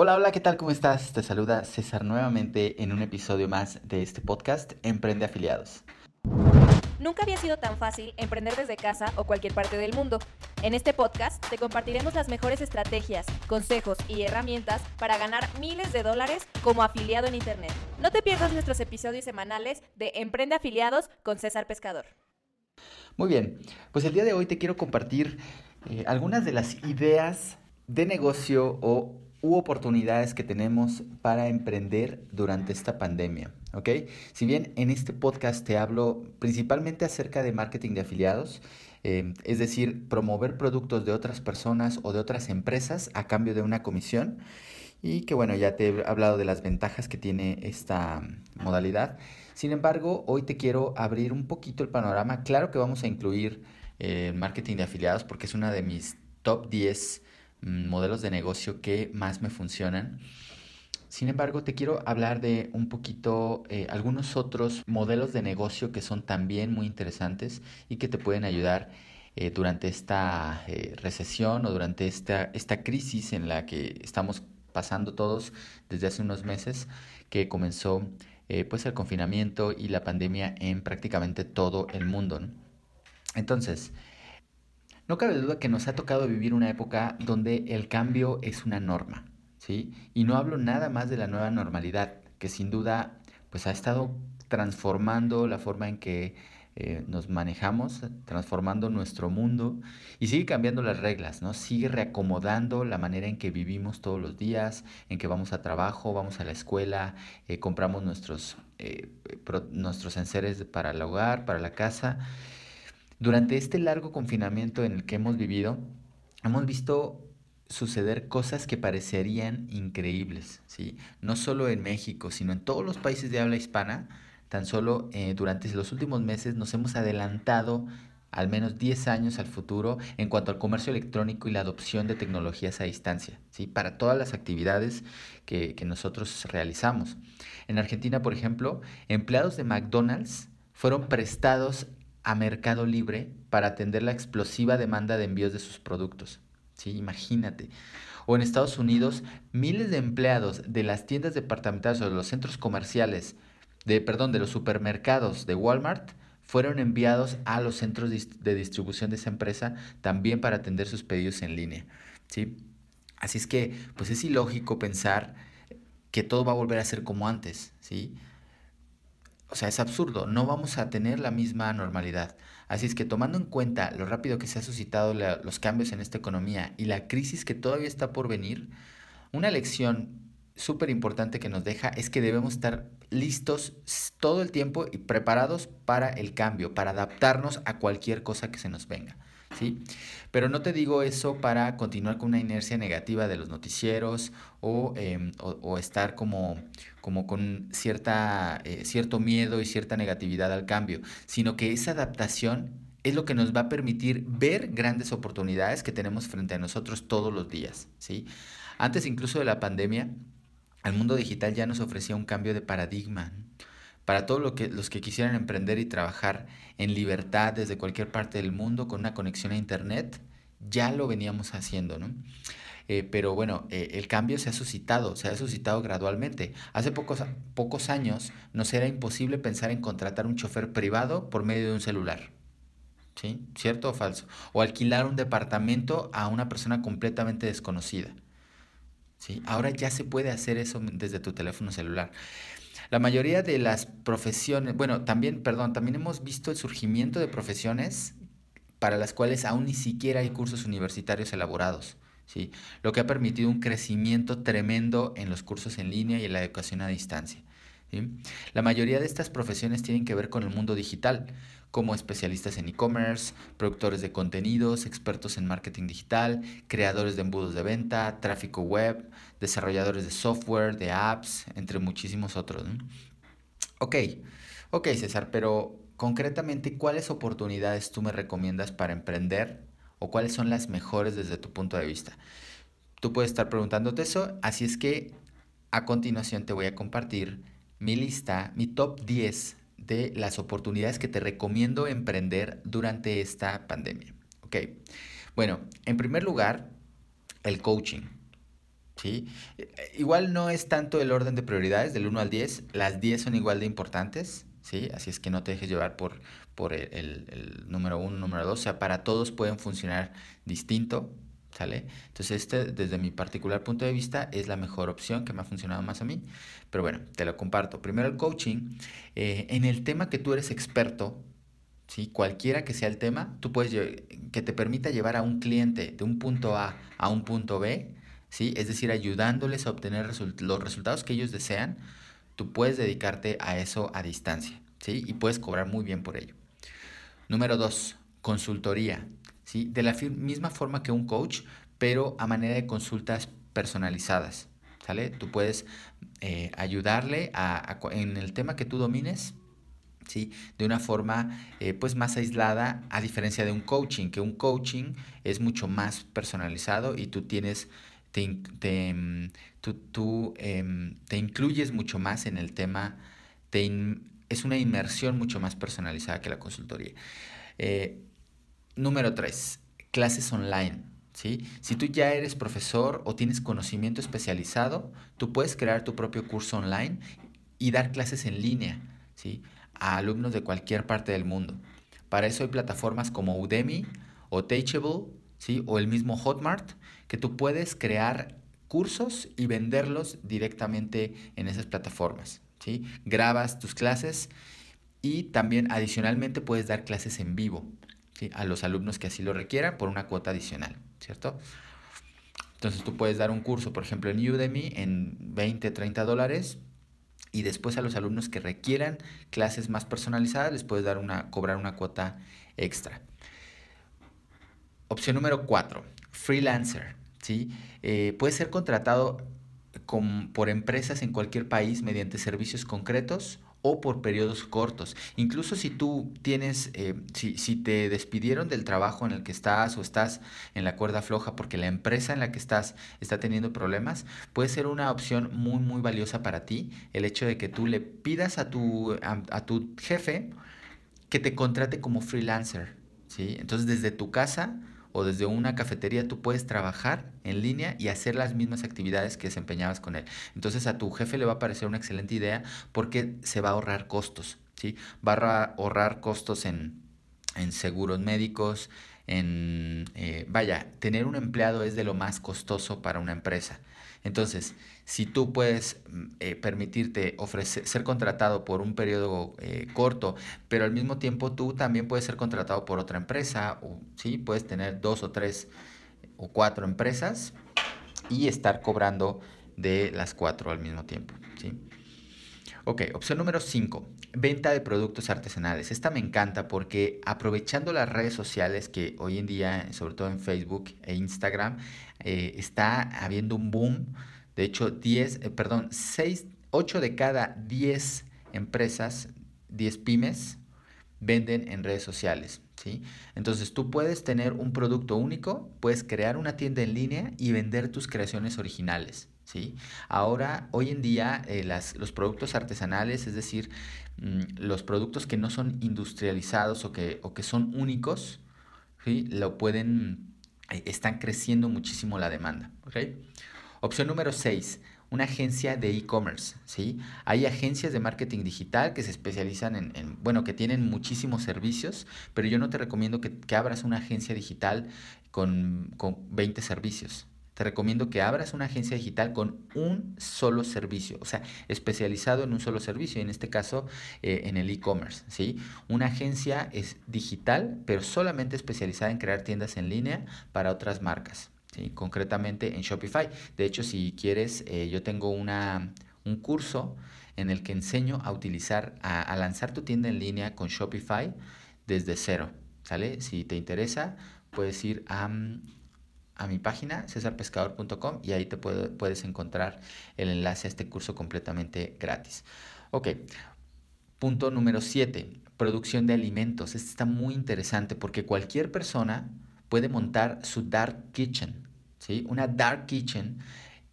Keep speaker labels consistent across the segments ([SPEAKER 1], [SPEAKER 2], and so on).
[SPEAKER 1] Hola, hola, ¿qué tal? ¿Cómo estás? Te saluda César nuevamente en un episodio más de este podcast Emprende Afiliados.
[SPEAKER 2] Nunca había sido tan fácil emprender desde casa o cualquier parte del mundo. En este podcast te compartiremos las mejores estrategias, consejos y herramientas para ganar miles de dólares como afiliado en Internet. No te pierdas nuestros episodios semanales de Emprende Afiliados con César Pescador.
[SPEAKER 1] Muy bien, pues el día de hoy te quiero compartir eh, algunas de las ideas de negocio o u oportunidades que tenemos para emprender durante esta pandemia, ¿ok? Si bien en este podcast te hablo principalmente acerca de marketing de afiliados, eh, es decir, promover productos de otras personas o de otras empresas a cambio de una comisión, y que bueno, ya te he hablado de las ventajas que tiene esta modalidad. Sin embargo, hoy te quiero abrir un poquito el panorama. Claro que vamos a incluir eh, marketing de afiliados porque es una de mis top 10 Mm, modelos de negocio que más me funcionan. Sin embargo, te quiero hablar de un poquito eh, algunos otros modelos de negocio que son también muy interesantes y que te pueden ayudar eh, durante esta eh, recesión o durante esta, esta crisis en la que estamos pasando todos desde hace unos meses que comenzó pues el confinamiento y la pandemia en prácticamente todo el mundo. Entonces, no cabe duda que nos ha tocado vivir una época donde el cambio es una norma, ¿sí? Y no hablo nada más de la nueva normalidad, que sin duda pues ha estado transformando la forma en que eh, nos manejamos, transformando nuestro mundo y sigue cambiando las reglas, ¿no? Sigue reacomodando la manera en que vivimos todos los días, en que vamos a trabajo, vamos a la escuela, eh, compramos nuestros, eh, nuestros enseres para el hogar, para la casa durante este largo confinamiento en el que hemos vivido, hemos visto suceder cosas que parecerían increíbles, ¿sí? No solo en México, sino en todos los países de habla hispana, tan solo eh, durante los últimos meses nos hemos adelantado al menos 10 años al futuro en cuanto al comercio electrónico y la adopción de tecnologías a distancia, ¿sí? para todas las actividades que, que nosotros realizamos. En Argentina, por ejemplo, empleados de McDonald's fueron prestados a Mercado Libre para atender la explosiva demanda de envíos de sus productos. Sí, imagínate. O en Estados Unidos, miles de empleados de las tiendas departamentales o de los centros comerciales, de, perdón, de los supermercados de Walmart, fueron enviados a los centros de distribución de esa empresa también para atender sus pedidos en línea. ¿sí? Así es que, pues es ilógico pensar que todo va a volver a ser como antes. ¿sí? O sea, es absurdo, no vamos a tener la misma normalidad. Así es que tomando en cuenta lo rápido que se han suscitado los cambios en esta economía y la crisis que todavía está por venir, una lección súper importante que nos deja es que debemos estar listos todo el tiempo y preparados para el cambio, para adaptarnos a cualquier cosa que se nos venga. ¿Sí? Pero no te digo eso para continuar con una inercia negativa de los noticieros o, em, estar como, como con cierta, eh, cierto miedo y cierta negatividad al cambio, sino que esa adaptación es lo que nos va a permitir ver grandes oportunidades que tenemos frente a nosotros todos los días. ¿sí? Antes incluso de la pandemia, el mundo digital ya nos ofrecía un cambio de paradigma para todos lo que, los que quisieran emprender y trabajar en libertad desde cualquier parte del mundo con una conexión a Internet, ya lo veníamos haciendo, ¿no? Eh, pero bueno, eh, el cambio se ha suscitado, se ha suscitado gradualmente. Hace pocos, pocos años nos era imposible pensar en contratar un chofer privado por medio de un celular. ¿Sí? ¿Cierto o falso? O alquilar un departamento a una persona completamente desconocida. ¿Sí? Ahora ya se puede hacer eso desde tu teléfono celular. La mayoría de las profesiones, bueno, también, perdón, también hemos visto el surgimiento de profesiones para las cuales aún ni siquiera hay cursos universitarios elaborados. ¿sí? Lo que ha permitido un crecimiento tremendo en los cursos en línea y en la educación a distancia. La mayoría de estas profesiones tienen que ver con el mundo digital, como especialistas en e-commerce, productores de contenidos, expertos en marketing digital, creadores de embudos de venta, tráfico web, desarrolladores de software, de apps, entre muchísimos otros. Ok, ok César, pero concretamente, ¿cuáles oportunidades tú me recomiendas para emprender o cuáles son las mejores desde tu punto de vista? Tú puedes estar preguntándote eso, así es que a continuación te voy a compartir mi lista, mi top 10 de las oportunidades que te recomiendo emprender durante esta pandemia. Ok, bueno, en primer lugar, el coaching. ¿sí? Igual no es tanto el orden de prioridades del 1 al 10, las 10 son igual de importantes, ¿sí? Así es que no te dejes llevar por, por el, el número 1, número 2, o sea, para todos pueden funcionar distinto, ¿sale? Entonces este, desde mi particular punto de vista, es la mejor opción que me ha funcionado más a mí, pero bueno, te lo comparto. Primero el coaching, eh, en el tema que tú eres experto, ¿sí? Cualquiera que sea el tema, tú puedes, que te permita llevar a un cliente de un punto A a un punto B, ¿sí? Es decir, ayudándoles a obtener los resultados que ellos desean, tú puedes dedicarte a eso a distancia, ¿sí? Y puedes cobrar muy bien por ello. Número dos, consultoría, ¿sí? De la misma forma que un coach, pero a manera de consultas personalizadas, ¿sale? Tú puedes eh, ayudarle a, en el tema que tú domines, ¿sí? De una forma eh, pues más aislada, a diferencia de un coaching, que un coaching es mucho más personalizado y tú tienes te, mm, tú, em, te incluyes mucho más en el tema, es una inmersión mucho más personalizada que la consultoría. Eh, número tres, clases online. ¿sí? Si tú ya eres profesor o tienes conocimiento especializado, tú puedes crear tu propio curso online y dar clases en línea ¿sí? a alumnos de cualquier parte del mundo. Para eso hay plataformas como Udemy o Teachable ¿sí? o el mismo Hotmart que tú puedes crear cursos y venderlos directamente en esas plataformas. ¿sí? Grabas tus clases y también adicionalmente puedes dar clases en vivo ¿sí? a los alumnos que así lo requieran por una cuota adicional, ¿cierto? Entonces tú puedes dar un curso, por ejemplo, en Udemy en 20, 30 dólares y después a los alumnos que requieran clases más personalizadas les puedes dar una, cobrar una cuota extra. Opción número 4, freelancer. ¿sí? Eh, puede ser contratado por empresas en cualquier país mediante servicios concretos o por periodos cortos. Incluso si tú tienes, eh, si, si, te despidieron del trabajo en el que estás o estás en la cuerda floja porque la empresa en la que estás está teniendo problemas, puede ser una opción muy, muy valiosa para ti el hecho de que tú le pidas a tu, a tu jefe que te contrate como freelancer. ¿sí? Entonces desde tu casa o desde una cafetería tú puedes trabajar en línea y hacer las mismas actividades que desempeñabas con él. Entonces a tu jefe le va a parecer una excelente idea porque se va a ahorrar costos, ¿sí? Va a ahorrar costos en, seguros médicos, en, eh, vaya, tener un empleado es de lo más costoso para una empresa. Entonces, si tú puedes mm, eh, permitirte ofrecer, ser contratado por un periodo eh, corto, pero al mismo tiempo tú también puedes ser contratado por otra empresa, o sí, puedes tener dos o tres o cuatro empresas y estar cobrando de las cuatro al mismo tiempo, ¿sí? Ok, opción número 5, venta de productos artesanales. Esta me encanta porque aprovechando las redes sociales que hoy en día, sobre todo en Facebook e Instagram, eh, está habiendo un boom. De hecho, 10, eh, perdón, 6, 8 de cada 10 empresas, 10 pymes, venden en redes sociales. ¿sí? Entonces tú puedes tener un producto único, puedes crear una tienda en línea y vender tus creaciones originales. ¿Sí? Ahora, hoy en día, eh, las, los productos artesanales, es decir, mm, los productos que no son industrializados o que, o que son únicos, ¿sí? Lo pueden, eh, están creciendo muchísimo la demanda, Opción número 6, una agencia de e-commerce, ¿sí? Hay agencias de marketing digital que se especializan en, bueno, que tienen muchísimos servicios, pero yo no te recomiendo que, que abras una agencia digital con, con 20 servicios, te recomiendo que abras una agencia digital con un solo servicio, o sea, especializado en un solo servicio, en este caso eh, en el e-commerce, ¿sí? Una agencia es digital, pero solamente especializada en crear tiendas en línea para otras marcas, ¿sí? Concretamente en Shopify. De hecho, si quieres, eh, yo tengo una, un curso en el que enseño a utilizar, a, a lanzar tu tienda en línea con Shopify desde cero, ¿sale? Si te interesa, puedes ir a a mi página, cesarpescador.com, y ahí te puedes encontrar el enlace a este curso completamente gratis. Ok, punto número 7, producción de alimentos. Este está muy interesante porque cualquier persona puede montar su dark kitchen. ¿sí? Una dark kitchen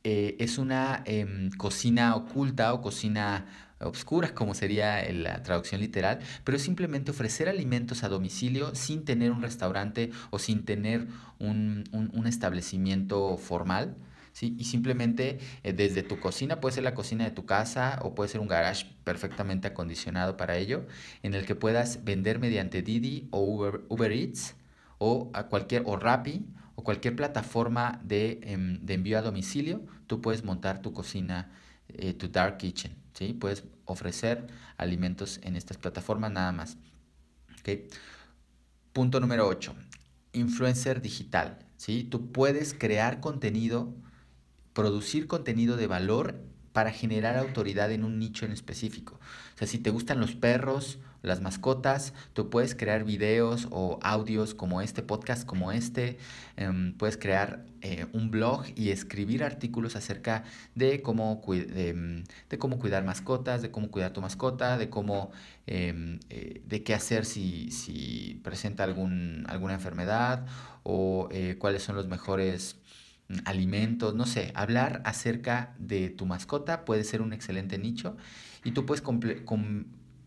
[SPEAKER 1] eh, es una em, cocina oculta o cocina obscuras, como sería la traducción literal, pero simplemente ofrecer alimentos a domicilio sin tener un restaurante o sin tener un, establecimiento formal. ¿sí? Y simplemente eh, desde tu cocina, puede ser la cocina de tu casa o puede ser un garage perfectamente acondicionado para ello, en el que puedas vender mediante Didi o Uber, Eats o a cualquier o Rappi o cualquier plataforma de, em, de envío a domicilio, tú puedes montar tu cocina, eh, tu dark kitchen, ¿sí? Puedes ofrecer alimentos en estas plataformas nada más. Punto número 8. Influencer digital. ¿sí? Tú puedes crear contenido producir contenido de valor para generar autoridad en un nicho en específico. O sea, si te gustan los perros, las mascotas, tú puedes crear videos o audios como este, podcast como este, em, puedes crear eh, un blog y escribir artículos acerca de cómo, em, de, cómo cuidar mascotas, de cómo cuidar tu mascota, de cómo, em, eh, de qué hacer si, si presenta algún, alguna enfermedad o eh, cuáles son los mejores alimentos, no sé, hablar acerca de tu mascota puede ser un excelente nicho y tú puedes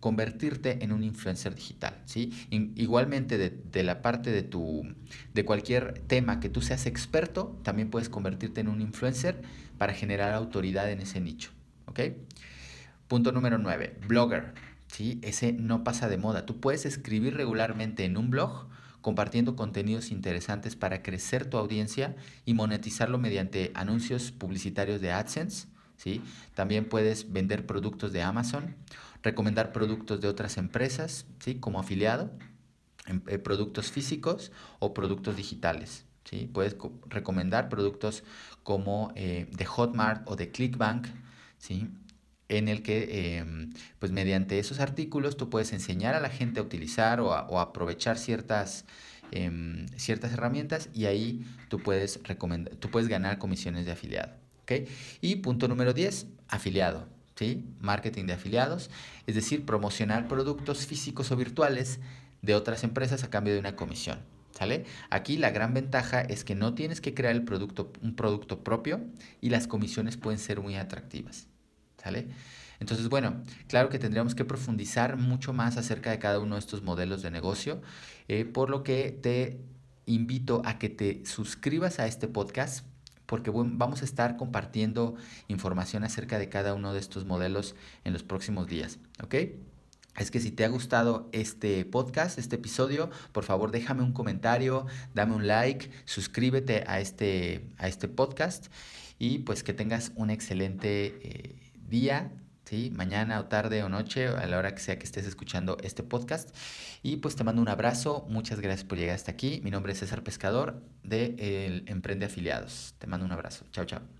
[SPEAKER 1] convertirte en un influencer digital, ¿sí? igualmente de, la parte de tu de cualquier tema que tú seas experto, también puedes convertirte en un influencer para generar autoridad en ese nicho. Punto número 9, blogger, ¿sí? Ese no pasa de moda. Tú puedes escribir regularmente en un blog compartiendo contenidos interesantes para crecer tu audiencia y monetizarlo mediante anuncios publicitarios de AdSense. ¿sí? También puedes vender productos de Amazon, recomendar productos de otras empresas ¿sí? como afiliado, em, eh, productos físicos o productos digitales. ¿sí? Puedes recomendar productos como eh, de Hotmart o de Clickbank. ¿sí? En el que, em, pues mediante esos artículos, tú puedes enseñar a la gente a utilizar o, a, aprovechar ciertas, em, ciertas herramientas y ahí tú puedes, tú puedes ganar comisiones de afiliado. ¿okay? Y punto número 10, afiliado. ¿sí? Marketing de afiliados, es decir, promocionar productos físicos o virtuales de otras empresas a cambio de una comisión. ¿Sale? Aquí la gran ventaja es que no tienes que crear el producto, un producto propio y las comisiones pueden ser muy atractivas. Entonces, bueno, claro que tendríamos que profundizar mucho más acerca de cada uno de estos modelos de negocio, eh, por lo que te invito a que te suscribas a este podcast porque vamos a estar compartiendo información acerca de cada uno de estos modelos en los próximos días, ¿ok? Es que si te ha gustado este podcast, este episodio, por favor déjame un comentario, dame un like, suscríbete a este, a este podcast y pues que tengas un excelente... Eh, día, ¿sí? mañana o tarde o noche, a la hora que sea que estés escuchando este podcast. Y pues te mando un abrazo, muchas gracias por llegar hasta aquí. Mi nombre es César Pescador de El Emprende Afiliados. Te mando un abrazo. Chao, chao.